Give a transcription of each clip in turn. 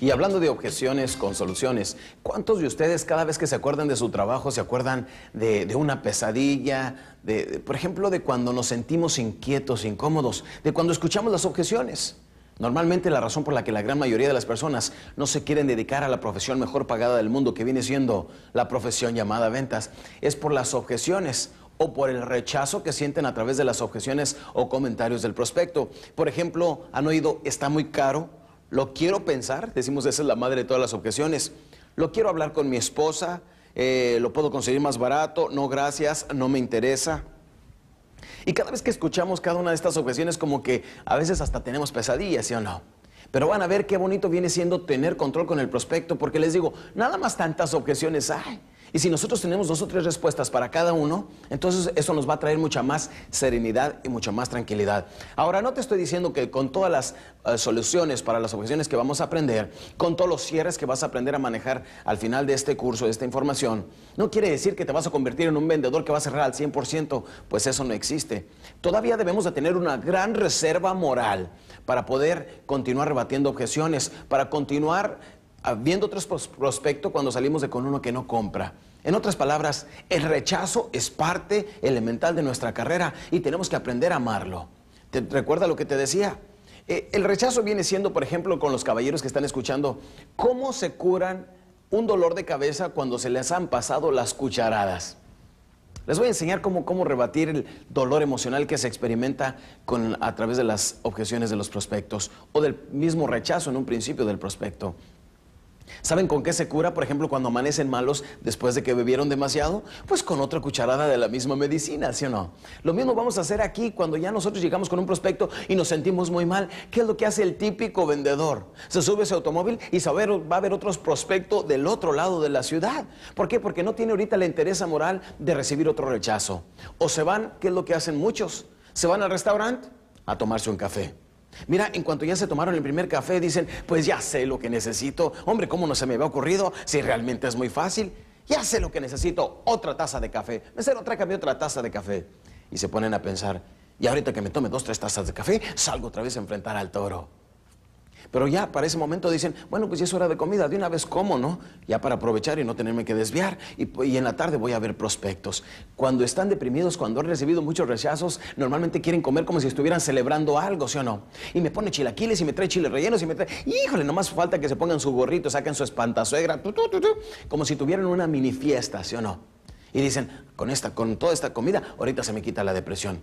Y hablando de objeciones con soluciones, ¿cuántos de ustedes cada vez que se acuerdan de su trabajo se acuerdan de, una pesadilla, de, por ejemplo, de cuando nos sentimos inquietos, incómodos, de cuando escuchamos las objeciones? Normalmente la razón por la que la gran mayoría de las personas no se quieren dedicar a la profesión mejor pagada del mundo, que viene siendo la profesión llamada ventas, es por las objeciones o por el rechazo que sienten a través de las objeciones o comentarios del prospecto. Por ejemplo, han oído, está muy caro, lo quiero pensar, decimos esa es la madre de todas las objeciones. Lo quiero hablar con mi esposa, eh, lo puedo conseguir más barato, no gracias, no me interesa. Y cada vez que escuchamos cada una de estas objeciones como que a veces hasta tenemos pesadillas, ¿sí o no? Pero van a ver qué bonito viene siendo tener control con el prospecto, porque les digo, nada más tantas objeciones hay. Y si nosotros tenemos dos o tres respuestas para cada uno, entonces eso nos va a traer mucha más serenidad y mucha más tranquilidad. Ahora, no te estoy diciendo que con todas las uh, soluciones para las objeciones que vamos a aprender, con todos los cierres que vas a aprender a manejar al final de este curso, de esta información, no quiere decir que te vas a convertir en un vendedor que va a cerrar al 100%, pues eso no existe. Todavía debemos de tener una gran reserva moral para poder continuar rebatiendo objeciones, para continuar viendo otros prospectos cuando salimos de con uno que no compra. En otras palabras, el rechazo es parte elemental de nuestra carrera y tenemos que aprender a amarlo. ¿Te recuerda lo que te decía? Eh, el rechazo viene siendo, por ejemplo, con los caballeros que están escuchando, cómo se curan un dolor de cabeza cuando se les han pasado las cucharadas. Les voy a enseñar cómo, cómo rebatir el dolor emocional que se experimenta a través de las objeciones de los prospectos o del mismo rechazo en un principio del prospecto. ¿Saben con qué se cura, por ejemplo, cuando amanecen malos después de que bebieron demasiado? Pues con otra cucharada de la misma medicina, ¿sí o no? Lo mismo vamos a hacer aquí cuando ya nosotros llegamos con un prospecto y nos sentimos muy mal. ¿Qué es lo que hace el típico vendedor? Se sube ese automóvil y va a haber otros prospectos del otro lado de la ciudad. ¿Por qué? Porque no tiene ahorita la interés moral de recibir otro rechazo. O se van, ¿qué es lo que hacen muchos? Se van al restaurante a tomarse un café. Mira, en cuanto ya se tomaron el primer café, dicen, pues ya sé lo que necesito. Hombre, ¿cómo no se me había ocurrido? Si realmente es muy fácil. Ya sé lo que necesito, otra taza de café. Mesero, tráigame otra taza de café. Y se ponen a pensar, y ahorita que me tome dos, tres tazas de café, salgo otra vez a enfrentar al toro. Pero ya para ese momento dicen, bueno, pues ya es hora de comida, de una vez como, ¿no? Ya para aprovechar y no tenerme que desviar. Y, en la tarde voy a ver prospectos. Cuando están deprimidos, cuando han recibido muchos rechazos, normalmente quieren comer como si estuvieran celebrando algo, ¿sí o no? Y me pone chilaquiles y me trae chiles rellenos y me trae... Híjole, nomás falta que se pongan su gorrito, saquen su espantazuegra, como si tuvieran una mini fiesta, ¿sí o no? Y dicen, con, esta, con toda esta comida, ahorita se me quita la depresión.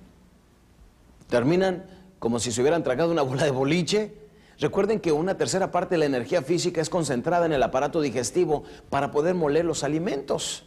Terminan como si se hubieran tragado una bola de boliche Recuerden que una tercera parte de la energía física es concentrada en el aparato digestivo para poder moler los alimentos.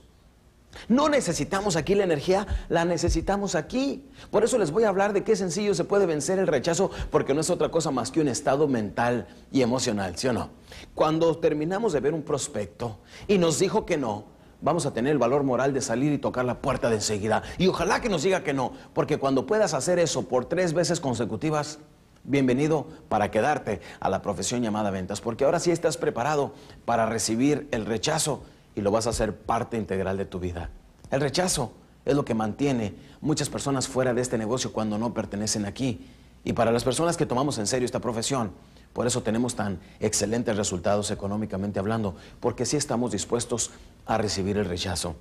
No necesitamos aquí la energía, la necesitamos aquí. Por eso les voy a hablar de qué sencillo se puede vencer el rechazo, porque no es otra cosa más que un estado mental y emocional, ¿sí o no? Cuando terminamos de ver un prospecto y nos dijo que no, vamos a tener el valor moral de salir y tocar la puerta de enseguida. Y ojalá que nos diga que no, porque cuando puedas hacer eso por tres veces consecutivas, Bienvenido para quedarte a la profesión llamada ventas, porque ahora sí estás preparado para recibir el rechazo y lo vas a hacer parte integral de tu vida. El rechazo es lo que mantiene muchas personas fuera de este negocio cuando no pertenecen aquí. Y para las personas que tomamos en serio esta profesión, por eso tenemos tan excelentes resultados económicamente hablando, porque sí estamos dispuestos a recibir el rechazo.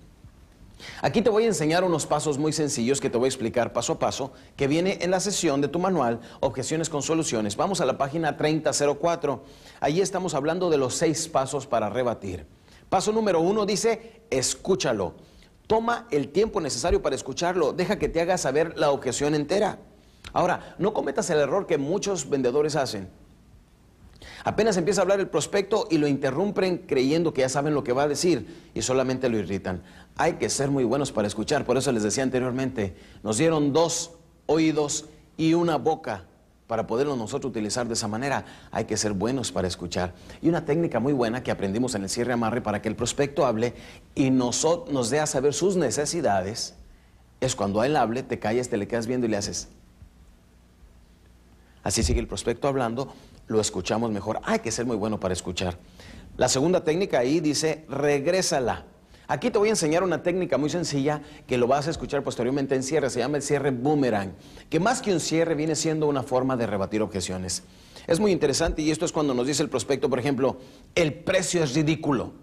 Aquí te voy a enseñar unos pasos muy sencillos que te voy a explicar paso a paso, que viene en la sesión de tu manual Objeciones con Soluciones. Vamos a la página 3004. Allí estamos hablando de los seis pasos para rebatir. Paso número uno dice, escúchalo. Toma el tiempo necesario para escucharlo. Deja que te haga saber la objeción entera. Ahora, no cometas el error que muchos vendedores hacen. Apenas empieza a hablar el prospecto y lo interrumpen creyendo que ya saben lo que va a decir y solamente lo irritan. Hay que ser muy buenos para escuchar, por eso les decía anteriormente, nos dieron dos oídos y una boca para poderlo nosotros utilizar de esa manera. Hay que ser buenos para escuchar. Y una técnica muy buena que aprendimos en el cierre amarre para que el prospecto hable y nos, nos dé a saber sus necesidades es cuando él hable, te calles, te le quedas viendo y le haces. Así sigue el prospecto hablando lo escuchamos mejor. Hay que ser muy bueno para escuchar. La segunda técnica ahí dice, regrésala. Aquí te voy a enseñar una técnica muy sencilla que lo vas a escuchar posteriormente en cierre. Se llama el cierre boomerang, que más que un cierre viene siendo una forma de rebatir objeciones. Es muy interesante y esto es cuando nos dice el prospecto, por ejemplo, el precio es ridículo.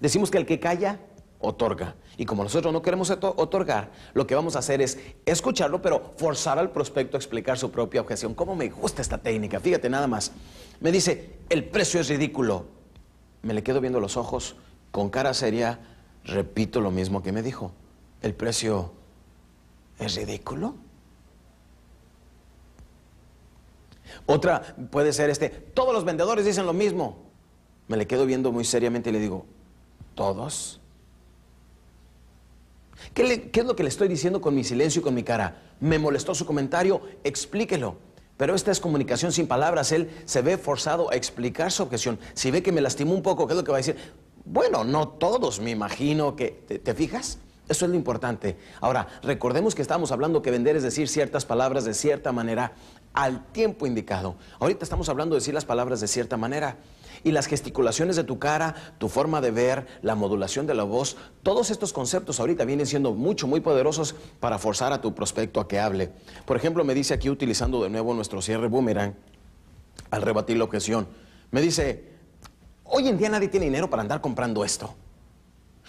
Decimos que el que calla, otorga. Y como nosotros no queremos otorgar, lo que vamos a hacer es escucharlo, pero forzar al prospecto a explicar su propia objeción. ¿Cómo me gusta esta técnica? Fíjate nada más. Me dice, el precio es ridículo. Me le quedo viendo los ojos, con cara seria, repito lo mismo que me dijo. El precio es ridículo. Otra puede ser este, todos los vendedores dicen lo mismo. Me le quedo viendo muy seriamente y le digo, ¿todos? ¿Qué, ¿Qué, es lo que le estoy diciendo con mi silencio y con mi cara? ¿Me molestó su comentario? Explíquelo. Pero esta es comunicación sin palabras. Él se ve forzado a explicar su objeción. Si ve que me lastimó un poco, ¿qué es lo que va a decir? Bueno, no todos, me imagino que... ¿Te, fijas? Eso es lo importante. Ahora, recordemos que estamos hablando que vender es decir ciertas palabras de cierta manera al tiempo indicado. Ahorita estamos hablando de decir las palabras de cierta manera. Y las gesticulaciones de tu cara, tu forma de ver, la modulación de la voz, todos estos conceptos ahorita vienen siendo mucho, muy poderosos para forzar a tu prospecto a que hable. Por ejemplo, me dice aquí utilizando de nuevo nuestro cierre boomerang, al rebatir la objeción, me dice, hoy en día nadie tiene dinero para andar comprando esto.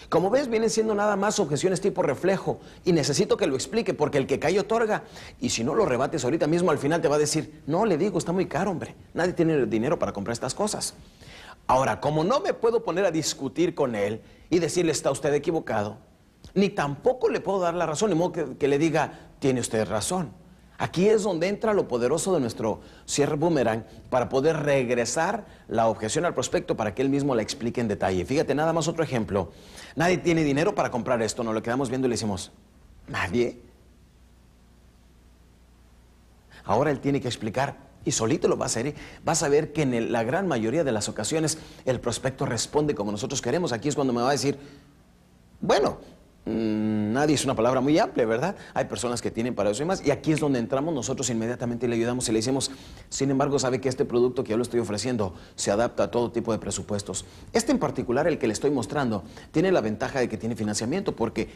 Como ves, vienen siendo nada más objeciones tipo reflejo y necesito que lo explique porque el que cae otorga. Y si no lo rebates ahorita mismo, al final te va a decir, no, le digo, está muy caro, hombre. Nadie tiene dinero para comprar estas cosas. Ahora, como no me puedo poner a discutir con él y decirle, está usted equivocado, ni tampoco le puedo dar la razón, ni modo que, le diga, tiene usted razón. Aquí es donde entra lo poderoso de nuestro cierre boomerang para poder regresar la objeción al prospecto para que él mismo la explique en detalle. Fíjate, nada más otro ejemplo. Nadie tiene dinero para comprar esto, nos lo quedamos viendo y le decimos, ¿nadie? Ahora él tiene que explicar y solito lo va a hacer. Vas a ver que en la gran mayoría de las ocasiones el prospecto responde como nosotros queremos. Aquí es cuando me va a decir, bueno, Mm, nadie es una palabra muy amplia, ¿verdad? Hay personas que tienen para eso y más. Y aquí es donde entramos nosotros inmediatamente le ayudamos y le decimos, sin embargo, sabe que este producto que yo le estoy ofreciendo se adapta a todo tipo de presupuestos. Este en particular, el que le estoy mostrando, tiene la ventaja de que tiene financiamiento porque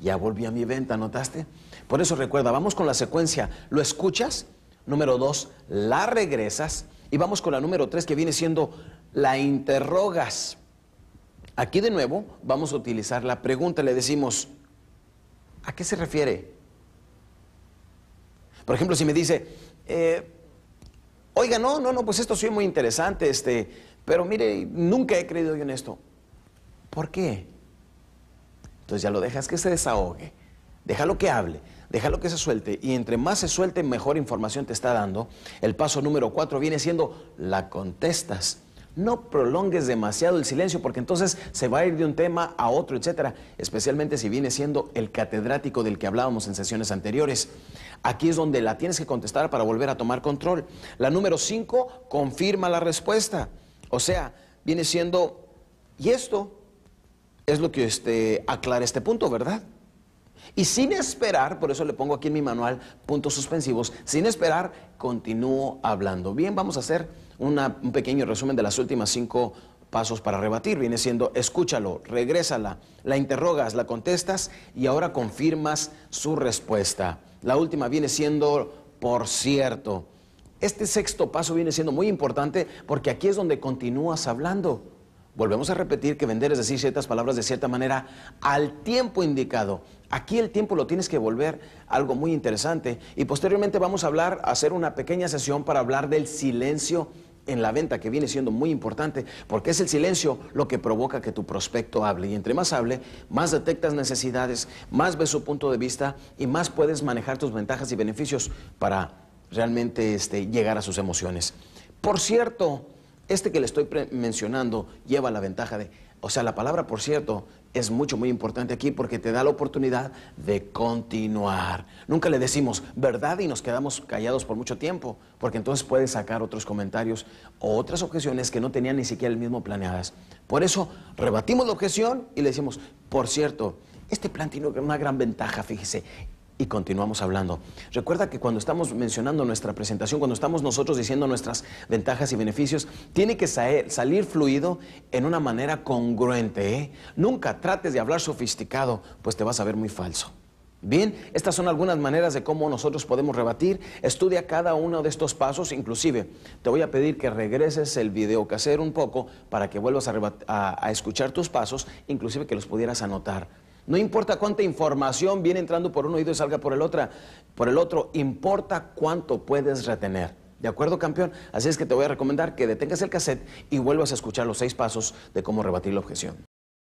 ya volví a mi venta, ¿notaste? Por eso recuerda, vamos con la secuencia, lo escuchas, número dos, la regresas y vamos con la número tres que viene siendo la interrogas. Aquí de nuevo vamos a utilizar la pregunta, le decimos, ¿a qué se refiere? Por ejemplo, si me dice, eh, oiga, no, no, no, pues esto sí es muy interesante, este, pero mire, nunca he creído yo en esto. ¿Por qué? Entonces ya lo dejas que se desahogue, déjalo que hable, déjalo que se suelte, y entre más se suelte, mejor información te está dando. El paso número cuatro viene siendo, la contestas. No prolongues demasiado el silencio porque entonces se va a ir de un tema a otro, etcétera, especialmente si viene siendo el catedrático del que hablábamos en sesiones anteriores. Aquí es donde la tienes que contestar para volver a tomar control. La número 5 confirma la respuesta. O sea, viene siendo, y esto es lo que este, aclara este punto, ¿verdad? Y sin esperar, por eso le pongo aquí en mi manual puntos suspensivos, sin esperar, continúo hablando. Bien, vamos a hacer un pequeño resumen de las últimas cinco pasos para rebatir. Viene siendo, escúchalo, regrésala, la interrogas, la contestas y ahora confirmas su respuesta. La última viene siendo, por cierto. Este sexto paso viene siendo muy importante porque aquí es donde continúas hablando. Volvemos a repetir que vender es decir ciertas palabras de cierta manera al tiempo indicado. Aquí el tiempo lo tienes que volver algo muy interesante y posteriormente vamos a hablar, a hacer una pequeña sesión para hablar del silencio en la venta que viene siendo muy importante porque es el silencio lo que provoca que tu prospecto hable y entre más hable, más detectas necesidades, más ves su punto de vista y más puedes manejar tus ventajas y beneficios para realmente este, llegar a sus emociones. Por cierto, este que le estoy mencionando lleva la ventaja de, o sea, la palabra, por cierto, es mucho, muy importante aquí porque te da la oportunidad de continuar. Nunca le decimos verdad y nos quedamos callados por mucho tiempo, porque entonces puedes sacar otros comentarios o otras objeciones que no tenían ni siquiera el mismo planeadas. Por eso rebatimos la objeción y le decimos, por cierto, este plan tiene una gran ventaja, fíjese, y continuamos hablando. Recuerda que cuando estamos mencionando nuestra presentación, cuando estamos nosotros diciendo nuestras ventajas y beneficios, tiene que salir fluido en una manera congruente. ¿eh? Nunca trates de hablar sofisticado, pues te vas a ver muy falso. Bien, estas son algunas maneras de cómo nosotros podemos rebatir. Estudia cada uno de estos pasos, inclusive te voy a pedir que regreses el video casero un poco para que vuelvas a, a escuchar tus pasos, inclusive que los pudieras anotar. No importa cuánta información viene entrando por un oído y salga por el otro, por el otro, importa cuánto puedes retener. ¿De acuerdo, campeón? Así es que te voy a recomendar que detengas el cassette y vuelvas a escuchar los seis pasos de cómo rebatir la objeción.